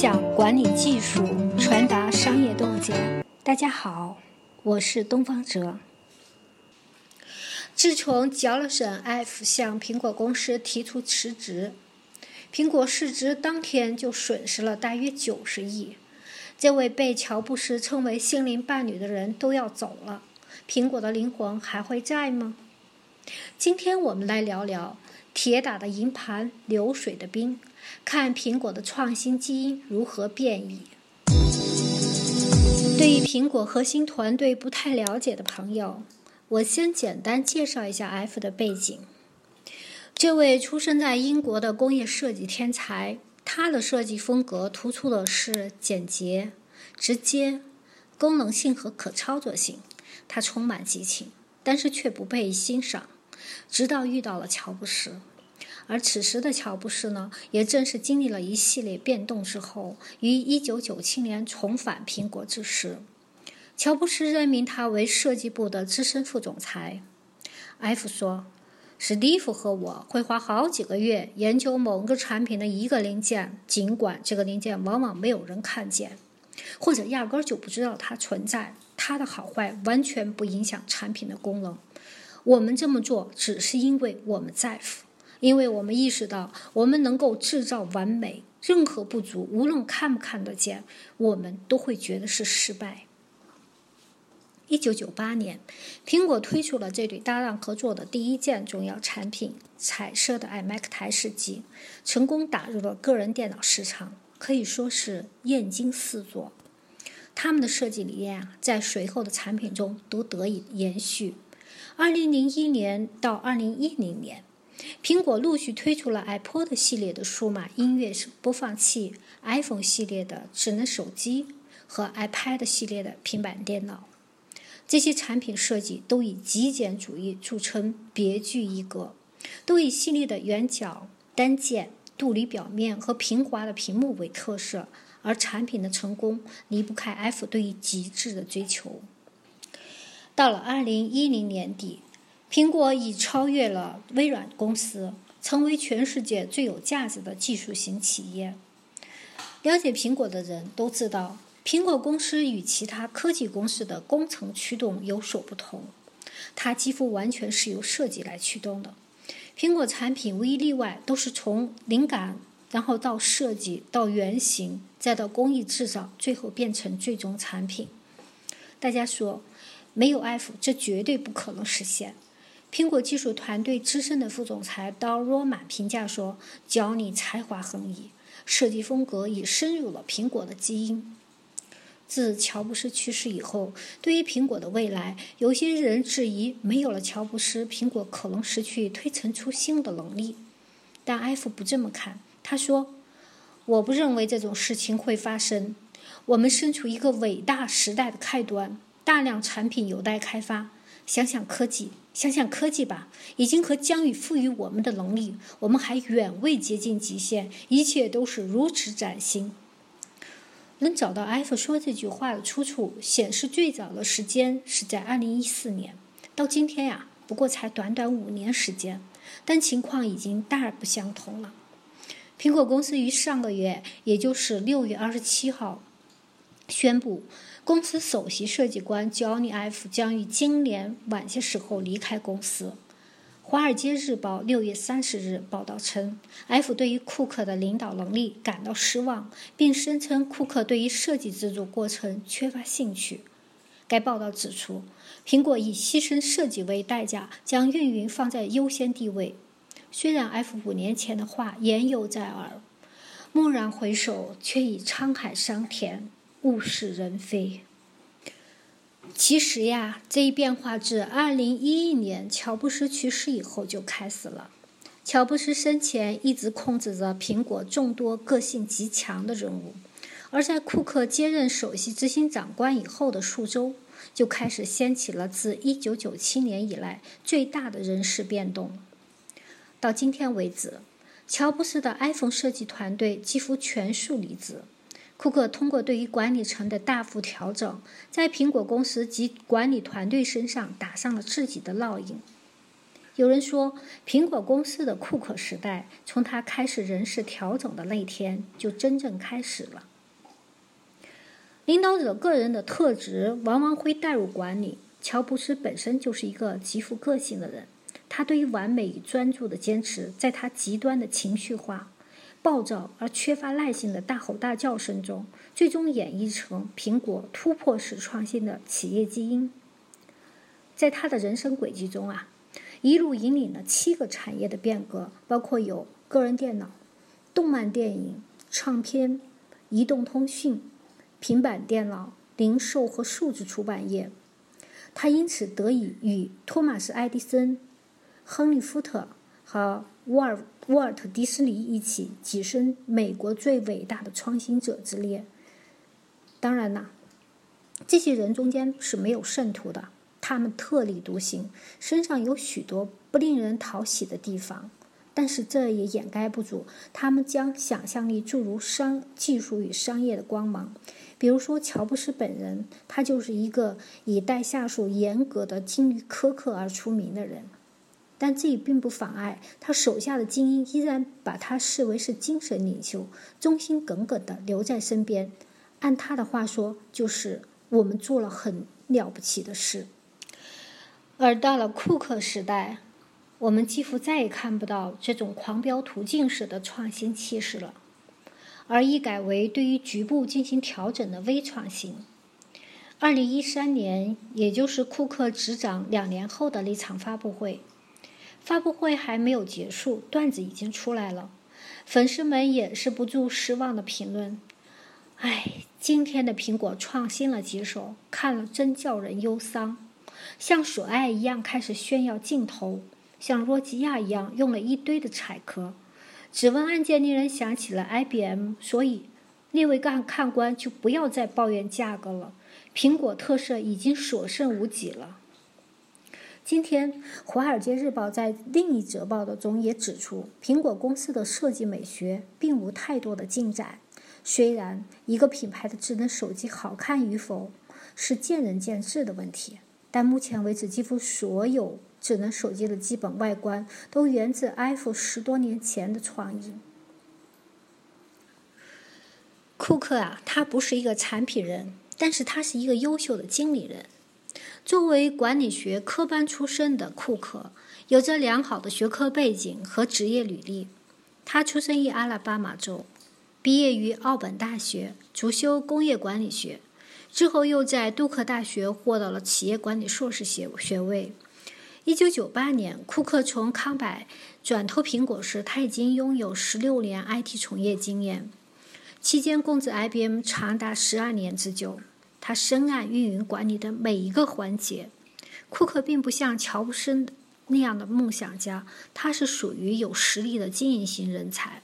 享管理技术，传达商业洞见。大家好，我是东方哲。自从 Jolson F 向苹果公司提出辞职，苹果市值当天就损失了大约九十亿。这位被乔布斯称为心灵伴侣的人都要走了，苹果的灵魂还会在吗？今天我们来聊聊铁打的营盘，流水的兵，看苹果的创新基因如何变异。对于苹果核心团队不太了解的朋友，我先简单介绍一下 F 的背景。这位出生在英国的工业设计天才，他的设计风格突出的是简洁、直接、功能性和可操作性。他充满激情，但是却不被欣赏。直到遇到了乔布斯，而此时的乔布斯呢，也正是经历了一系列变动之后，于1997年重返苹果之时，乔布斯任命他为设计部的资深副总裁。F 说：“史蒂夫和我会花好几个月研究某个产品的一个零件，尽管这个零件往往没有人看见，或者压根儿就不知道它存在。它的好坏完全不影响产品的功能。”我们这么做只是因为我们在乎，因为我们意识到我们能够制造完美，任何不足，无论看不看得见，我们都会觉得是失败。一九九八年，苹果推出了这对搭档合作的第一件重要产品——彩色的 iMac 台式机，成功打入了个人电脑市场，可以说是艳惊四座。他们的设计理念啊，在随后的产品中都得以延续。二零零一年到二零一零年，苹果陆续推出了 iPod 系列的数码音乐播放器、iPhone 系列的智能手机和 iPad 系列的平板电脑。这些产品设计都以极简主义著称，别具一格，都以细腻的圆角、单键、镀锂表面和平滑的屏幕为特色。而产品的成功离不开 F 对于极致的追求。到了二零一零年底，苹果已超越了微软公司，成为全世界最有价值的技术型企业。了解苹果的人都知道，苹果公司与其他科技公司的工程驱动有所不同，它几乎完全是由设计来驱动的。苹果产品无一例外都是从灵感，然后到设计，到原型，再到工艺制造，最后变成最终产品。大家说？没有 F，这绝对不可能实现。苹果技术团队资深的副总裁 Don Roman 评价说：“教你才华横溢，设计风格已深入了苹果的基因。”自乔布斯去世以后，对于苹果的未来，有些人质疑：没有了乔布斯，苹果可能失去推陈出新的能力。但 F 不这么看，他说：“我不认为这种事情会发生。我们身处一个伟大时代的开端。”大量产品有待开发，想想科技，想想科技吧，已经和疆域赋予我们的能力，我们还远未接近极限，一切都是如此崭新。能找到 F 说这句话的出处，显示最早的时间是在2014年，到今天呀，不过才短短五年时间，但情况已经大不相同了。苹果公司于上个月，也就是6月27号，宣布。公司首席设计官 Johnny F 将于今年晚些时候离开公司。《华尔街日报》六月三十日报道称，F 对于库克的领导能力感到失望，并声称库克对于设计制作过程缺乏兴趣。该报道指出，苹果以牺牲设计为代价，将运营放在优先地位。虽然 F 五年前的话言犹在耳，蓦然回首，却已沧海桑田。物是人非。其实呀，这一变化自二零一一年乔布斯去世以后就开始了。乔布斯生前一直控制着苹果众多个性极强的人物，而在库克接任首席执行长官以后的数周，就开始掀起了自一九九七年以来最大的人事变动。到今天为止，乔布斯的 iPhone 设计团队几乎全数离职。库克通过对于管理层的大幅调整，在苹果公司及管理团队身上打上了自己的烙印。有人说，苹果公司的库克时代从他开始人事调整的那天就真正开始了。领导者个人的特质往往会带入管理。乔布斯本身就是一个极富个性的人，他对于完美与专注的坚持，在他极端的情绪化、暴躁而缺乏耐心的大吼大叫声中，最终演绎成苹果突破式创新的企业基因。在他的人生轨迹中啊，一路引领了七个产业的变革，包括有个人电脑、动漫电影、唱片、移动通讯、平板电脑、零售和数字出版业。他因此得以与托马斯·爱迪生、亨利·福特和沃尔沃尔特·迪士尼一起跻身美国最伟大的创新者之列。当然啦，这些人中间是没有圣徒的，他们特立独行，身上有许多不令人讨喜的地方。但是这也掩盖不住他们将想象力注入商技术与商业的光芒。比如说，乔布斯本人，他就是一个以待下属严格的、纪律苛刻而出名的人。但这也并不妨碍他手下的精英依然把他视为是精神领袖，忠心耿耿地留在身边。按他的话说，就是我们做了很了不起的事。而到了库克时代。我们几乎再也看不到这种狂飙途径式的创新气势了，而一改为对于局部进行调整的微创新。二零一三年，也就是库克执掌两年后的那场发布会，发布会还没有结束，段子已经出来了，粉丝们掩饰不住失望的评论：“哎，今天的苹果创新了几手，看了真叫人忧伤，像索爱一样开始炫耀镜头。”像诺基亚一样用了一堆的彩壳，指纹按键令人想起了 IBM，所以那位干看官就不要再抱怨价格了。苹果特色已经所剩无几了。今天，《华尔街日报》在另一则报道中也指出，苹果公司的设计美学并无太多的进展。虽然一个品牌的智能手机好看与否是见仁见智的问题，但目前为止，几乎所有。智能手机的基本外观都源自 iPhone 十多年前的创意。库克啊，他不是一个产品人，但是他是一个优秀的经理人。作为管理学科班出身的库克，有着良好的学科背景和职业履历。他出生于阿拉巴马州，毕业于奥本大学，主修工业管理学，之后又在杜克大学获得了企业管理硕士学学位。一九九八年，库克从康柏转投苹果时，他已经拥有十六年 IT 从业经验，期间供职 IBM 长达十二年之久。他深谙运营管理的每一个环节。库克并不像乔布斯那样的梦想家，他是属于有实力的经营型人才。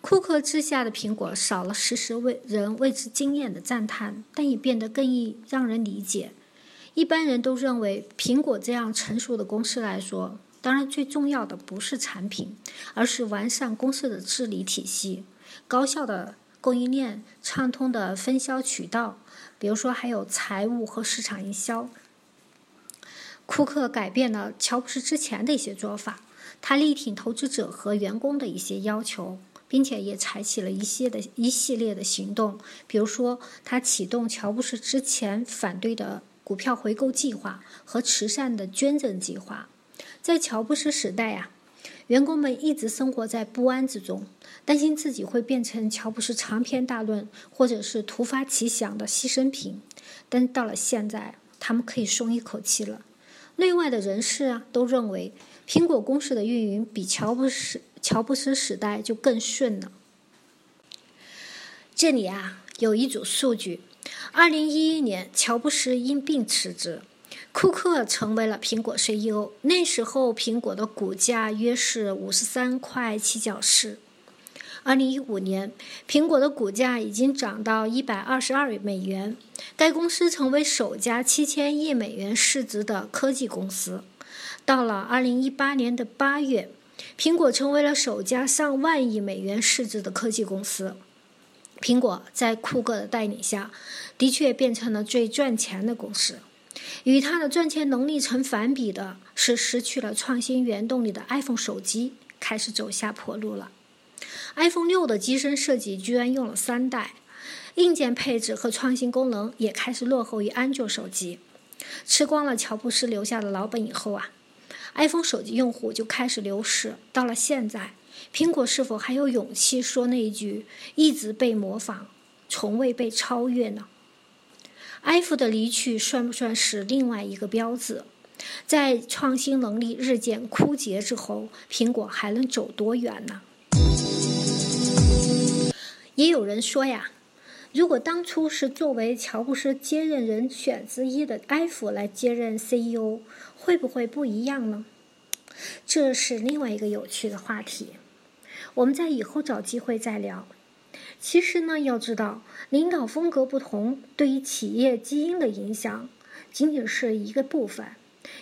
库克之下的苹果少了时时为人为之惊艳的赞叹，但也变得更易让人理解。一般人都认为，苹果这样成熟的公司来说，当然最重要的不是产品，而是完善公司的治理体系、高效的供应链、畅通的分销渠道，比如说还有财务和市场营销。库克改变了乔布斯之前的一些做法，他力挺投资者和员工的一些要求，并且也采取了一些的一系列的行动，比如说他启动乔布斯之前反对的。股票回购计划和慈善的捐赠计划，在乔布斯时代呀，员工们一直生活在不安之中，担心自己会变成乔布斯长篇大论或者是突发奇想的牺牲品。但到了现在，他们可以松一口气了。内外的人士啊，都认为苹果公司的运营比乔布斯乔布斯时代就更顺了。这里啊，有一组数据。二零一一年，乔布斯因病辞职，库克成为了苹果 CEO。那时候，苹果的股价约是五十三块七角四。二零一五年，苹果的股价已经涨到一百二十二美元，该公司成为首家七千亿美元市值的科技公司。到了二零一八年的八月，苹果成为了首家上万亿美元市值的科技公司。苹果在库克的带领下，的确变成了最赚钱的公司。与它的赚钱能力成反比的是，失去了创新原动力的 iPhone 手机开始走下坡路了。iPhone 六的机身设计居然用了三代，硬件配置和创新功能也开始落后于安卓手机。吃光了乔布斯留下的老本以后啊，iPhone 手机用户就开始流失。到了现在，苹果是否还有勇气说那一句“一直被模仿，从未被超越”呢？iPhone 的离去算不算是另外一个标志？在创新能力日渐枯竭之后，苹果还能走多远呢？也有人说呀，如果当初是作为乔布斯接任人选之一的 iPhone 来接任 CEO，会不会不一样呢？这是另外一个有趣的话题，我们在以后找机会再聊。其实呢，要知道，领导风格不同，对于企业基因的影响仅仅是一个部分。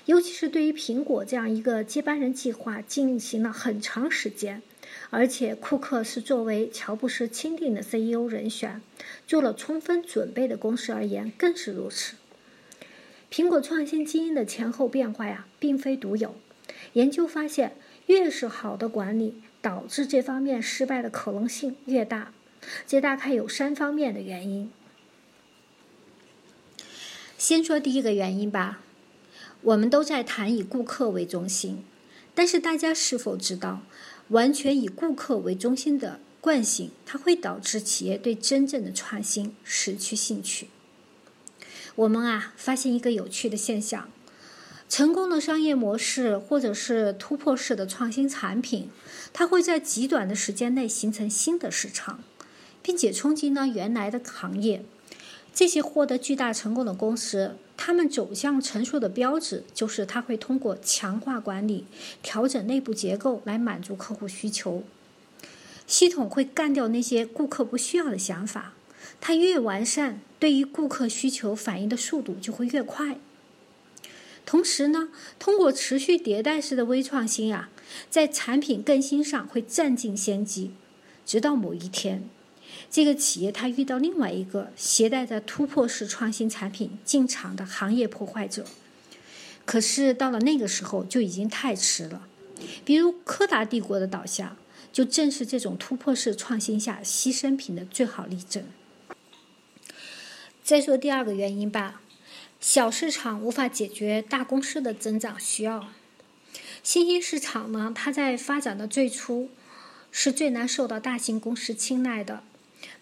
尤其是对于苹果这样一个接班人计划进行了很长时间，而且库克是作为乔布斯钦定的 CEO 人选，做了充分准备的公司而言，更是如此。苹果创新基因的前后变化呀，并非独有。研究发现，越是好的管理，导致这方面失败的可能性越大。这大概有三方面的原因。先说第一个原因吧，我们都在谈以顾客为中心，但是大家是否知道，完全以顾客为中心的惯性，它会导致企业对真正的创新失去兴趣。我们啊，发现一个有趣的现象。成功的商业模式，或者是突破式的创新产品，它会在极短的时间内形成新的市场，并且冲击呢原来的行业。这些获得巨大成功的公司，他们走向成熟的标志，就是它会通过强化管理、调整内部结构来满足客户需求。系统会干掉那些顾客不需要的想法，它越完善，对于顾客需求反应的速度就会越快。同时呢，通过持续迭代式的微创新啊，在产品更新上会占尽先机，直到某一天，这个企业它遇到另外一个携带着突破式创新产品进场的行业破坏者，可是到了那个时候就已经太迟了。比如柯达帝国的倒下，就正是这种突破式创新下牺牲品的最好例证。再说第二个原因吧。小市场无法解决大公司的增长需要，新兴市场呢，它在发展的最初是最难受到大型公司青睐的，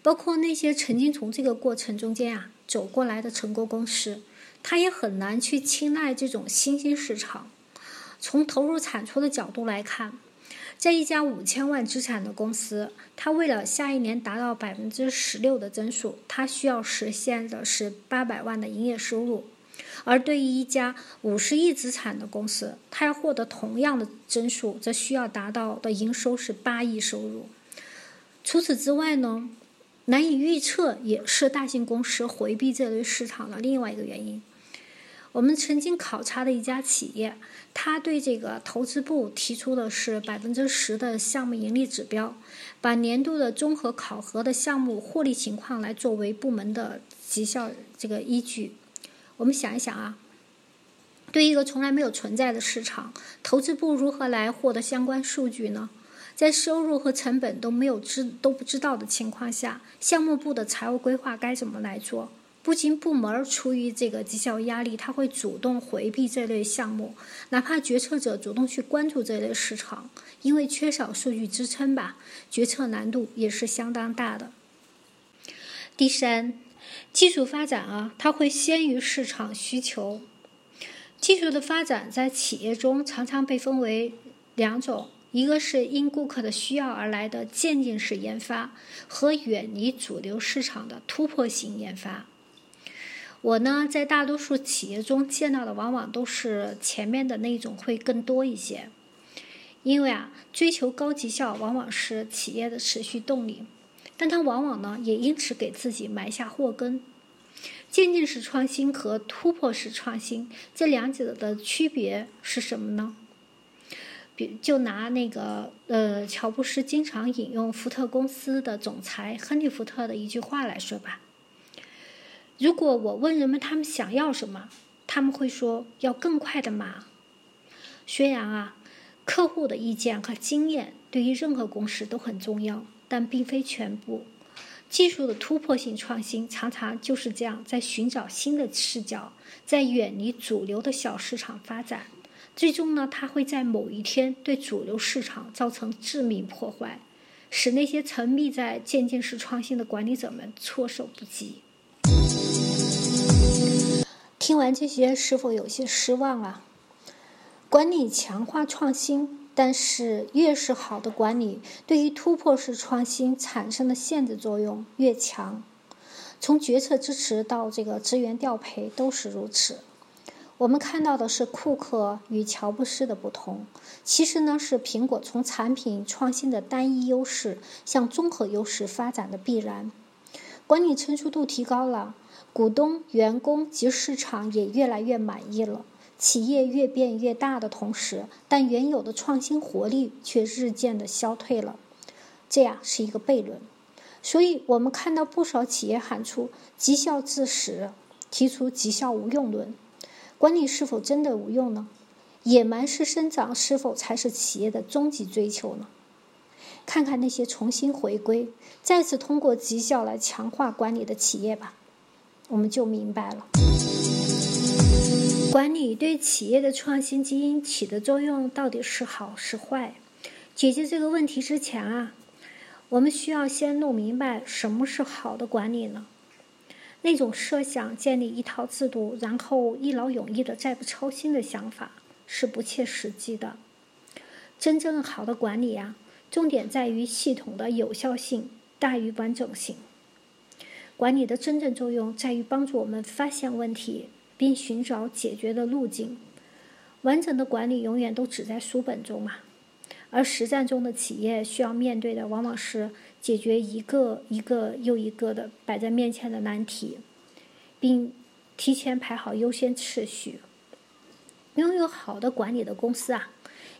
包括那些曾经从这个过程中间啊走过来的成功公司，它也很难去青睐这种新兴市场。从投入产出的角度来看，在一家五千万资产的公司，它为了下一年达到百分之十六的增速，它需要实现的是八百万的营业收入；而对于一家五十亿资产的公司，它要获得同样的增速，则需要达到的营收是八亿收入。除此之外呢，难以预测也是大型公司回避这类市场的另外一个原因。我们曾经考察的一家企业，他对这个投资部提出的是百分之十的项目盈利指标，把年度的综合考核的项目获利情况来作为部门的绩效这个依据。我们想一想啊，对一个从来没有存在的市场，投资部如何来获得相关数据呢？在收入和成本都没有知都不知道的情况下，项目部的财务规划该怎么来做？不仅部门出于这个绩效压力，他会主动回避这类项目，哪怕决策者主动去关注这类市场，因为缺少数据支撑吧，决策难度也是相当大的。第三，技术发展啊，它会先于市场需求。技术的发展在企业中常常被分为两种，一个是因顾客的需要而来的渐进式研发，和远离主流市场的突破性研发。我呢，在大多数企业中见到的，往往都是前面的那种会更多一些，因为啊，追求高绩效往往是企业的持续动力，但它往往呢，也因此给自己埋下祸根。渐进式创新和突破式创新这两者的区别是什么呢？比就拿那个呃，乔布斯经常引用福特公司的总裁亨利·福特的一句话来说吧。如果我问人们他们想要什么，他们会说要更快的马。虽然啊，客户的意见和经验对于任何公司都很重要，但并非全部。技术的突破性创新常常就是这样，在寻找新的视角，在远离主流的小市场发展。最终呢，它会在某一天对主流市场造成致命破坏，使那些沉迷在渐进式创新的管理者们措手不及。听完这些，是否有些失望啊？管理强化创新，但是越是好的管理，对于突破式创新产生的限制作用越强。从决策支持到这个资源调配都是如此。我们看到的是库克与乔布斯的不同，其实呢是苹果从产品创新的单一优势向综合优势发展的必然。管理成熟度提高了，股东、员工及市场也越来越满意了。企业越变越大的同时，但原有的创新活力却日渐的消退了，这样是一个悖论。所以我们看到不少企业喊出“绩效自食”，提出“绩效无用论”。管理是否真的无用呢？野蛮式生长是否才是企业的终极追求呢？看看那些重新回归、再次通过绩效来强化管理的企业吧，我们就明白了。管理对企业的创新基因起的作用到底是好是坏？解决这个问题之前啊，我们需要先弄明白什么是好的管理呢？那种设想建立一套制度，然后一劳永逸的再不操心的想法是不切实际的。真正好的管理啊，重点在于系统的有效性大于完整性。管理的真正作用在于帮助我们发现问题，并寻找解决的路径。完整的管理永远都只在书本中嘛，而实战中的企业需要面对的往往是。解决一个一个又一个的摆在面前的难题，并提前排好优先次序。拥有好的管理的公司啊，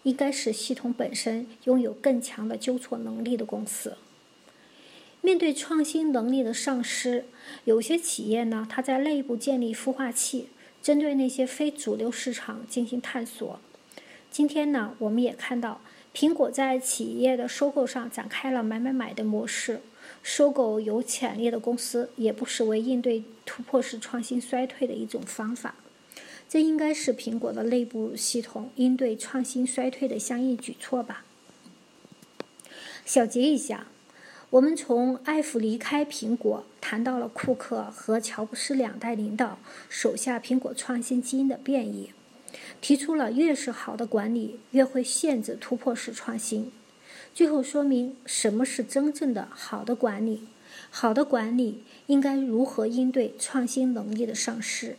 应该是系统本身拥有更强的纠错能力的公司。面对创新能力的丧失，有些企业呢，它在内部建立孵化器，针对那些非主流市场进行探索。今天呢，我们也看到。苹果在企业的收购上展开了买买买的模式，收购有潜力的公司也不失为应对突破式创新衰退的一种方法。这应该是苹果的内部系统应对创新衰退的相应举措吧。小结一下，我们从艾弗离开苹果谈到了库克和乔布斯两代领导手下苹果创新基因的变异。提出了越是好的管理，越会限制突破式创新。最后说明什么是真正的好的管理，好的管理应该如何应对创新能力的丧失。